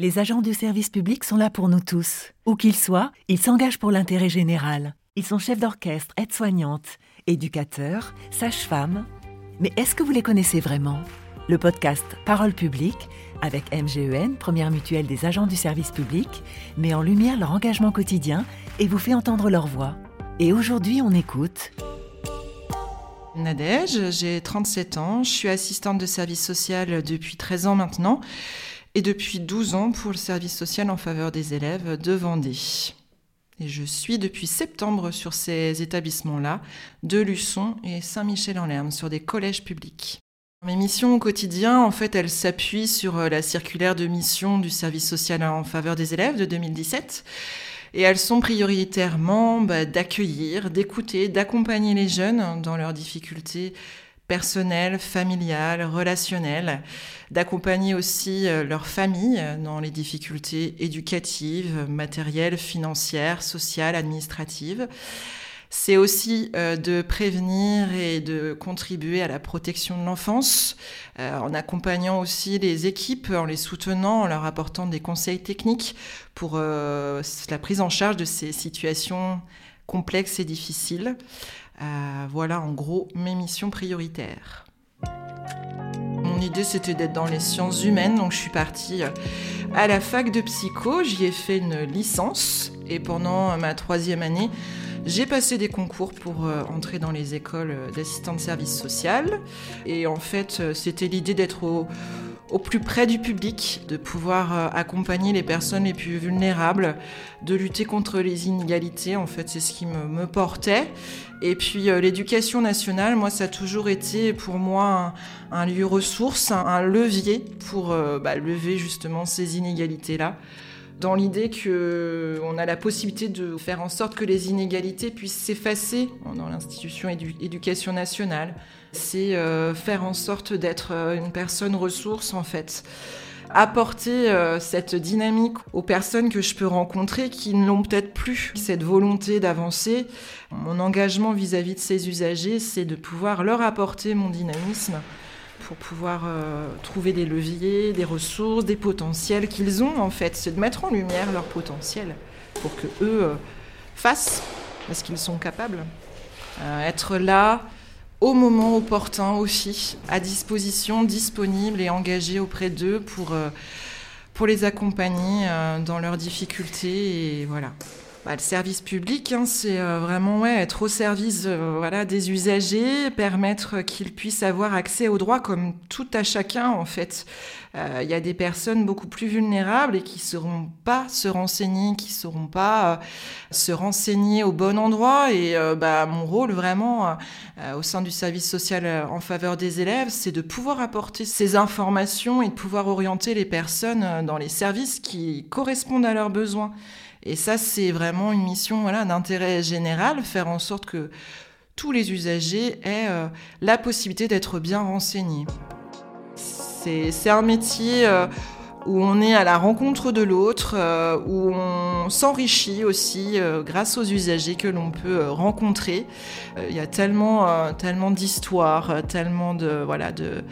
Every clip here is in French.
Les agents du service public sont là pour nous tous. Où qu'ils soient, ils s'engagent pour l'intérêt général. Ils sont chefs d'orchestre, aides-soignantes, éducateurs, sages-femmes. Mais est-ce que vous les connaissez vraiment? Le podcast Parole publique, avec MGEN, première mutuelle des agents du service public, met en lumière leur engagement quotidien et vous fait entendre leur voix. Et aujourd'hui, on écoute. Nadège, j'ai 37 ans, je suis assistante de service social depuis 13 ans maintenant et depuis 12 ans pour le service social en faveur des élèves de Vendée. Et je suis depuis septembre sur ces établissements-là, de Luçon et Saint-Michel-en-Lerme, sur des collèges publics. Mes missions au quotidien, en fait, elles s'appuient sur euh, la circulaire de mission du service social en faveur des élèves de 2017. Et elles sont prioritairement bah, d'accueillir, d'écouter, d'accompagner les jeunes dans leurs difficultés personnel, familial, relationnel, d'accompagner aussi euh, leur famille dans les difficultés éducatives, matérielles, financières, sociales, administratives. C'est aussi euh, de prévenir et de contribuer à la protection de l'enfance, euh, en accompagnant aussi les équipes, en les soutenant, en leur apportant des conseils techniques pour la prise en charge de ces situations complexes et difficiles. Euh, voilà en gros mes missions prioritaires. Mon idée c'était d'être dans les sciences humaines, donc je suis partie euh, à la fac de psycho, j'y ai fait une licence et pendant ma troisième année, j'ai passé des concours pour euh, entrer dans les écoles d'assistants de service social. Et en fait, c'était l'idée d'être au, au plus près du public, de pouvoir euh, accompagner les personnes les plus vulnérables, de lutter contre les inégalités. En fait, c'est ce qui me, portait. Et puis euh, l'éducation nationale, moi, ça a toujours été pour moi un, lieu ressource, un, levier pour euh, bah, lever justement ces inégalités-là dans l'idée qu'on a la possibilité de faire en sorte que les inégalités puissent s'effacer dans l'institution éducation nationale. C'est euh, faire en sorte d'être euh, une personne ressource en fait apporter euh, cette dynamique aux personnes que je peux rencontrer qui ne l'ont peut-être plus. Cette volonté d'avancer, mon engagement vis-à-vis -vis de ces usagers, c'est de pouvoir leur apporter mon dynamisme pour pouvoir euh, trouver des leviers, des ressources, des potentiels qu'ils ont en fait. C'est de mettre en lumière leurs potentiels pour que eux euh, fassent parce qu'ils sont capables. Euh, être là au moment opportun aussi, à disposition, disponible et engagé auprès d'eux pour, pour les accompagner dans leurs difficultés et voilà. Bah, le service public, hein, c'est euh, vraiment être au service euh, des usagers, permettre qu'ils puissent avoir accès aux droits comme tout à chacun en fait. Euh, il y a des personnes beaucoup plus vulnérables et qui ne sauront pas se renseigner, qui ne sauront pas se renseigner au bon endroit. Et bah, mon rôle vraiment au sein du service social en faveur des élèves, c'est de pouvoir apporter ces informations et de pouvoir orienter les personnes dans les services qui correspondent à leurs besoins. Et ça, c'est vraiment une mission voilà, d'intérêt général, faire en sorte que tous les usagers aient euh, la possibilité d'être bien renseignés. C'est un métier euh, où on est à la rencontre de l'autre, euh, où on s'enrichit aussi grâce aux usagers que l'on peut rencontrer. Il y a tellement, tellement d'histoires, tellement de... Voilà, de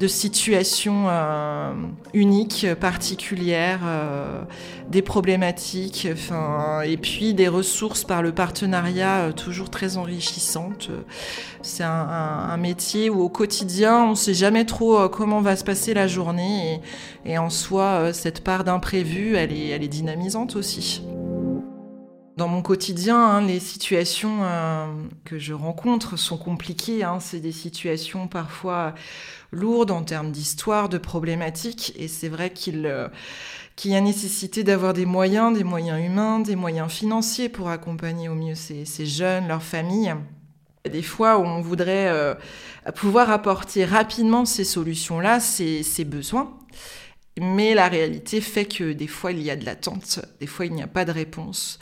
de situations euh, uniques, particulières, euh, des problématiques, et puis des ressources par le partenariat euh, toujours très enrichissantes. C'est un, métier où au quotidien, on ne sait jamais trop comment va se passer la journée, et, en soi, cette part d'imprévu, elle est dynamisante aussi. Dans mon quotidien, hein, les situations que je rencontre sont compliquées. Hein. C'est des situations parfois lourde en termes d'histoire, de problématiques. Et c'est vrai qu'il euh, qu'il y a nécessité d'avoir des moyens, des moyens humains, des moyens financiers pour accompagner au mieux ces, jeunes, leurs familles. Des fois, on voudrait euh, pouvoir apporter rapidement ces solutions-là, ces besoins. Mais la réalité fait que des fois, il y a de l'attente, des fois, il n'y a pas de réponse.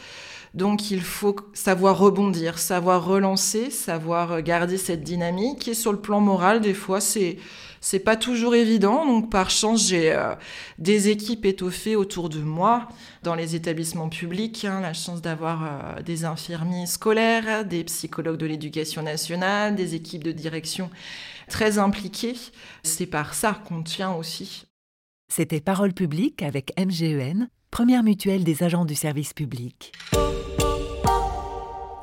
Donc il faut savoir rebondir, savoir relancer, savoir garder cette dynamique. Et sur le plan moral, des fois, c'est c'est pas toujours évident. Donc par chance, j'ai euh, des équipes étoffées autour de moi dans les établissements publics. Hein, la chance d'avoir euh, des infirmiers scolaires, des psychologues de l'éducation nationale, des équipes de direction très impliquées. C'est par ça qu'on tient aussi. C'était Parole publique avec MGEN, première mutuelle des agents du service public.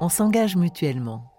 On s'engage mutuellement.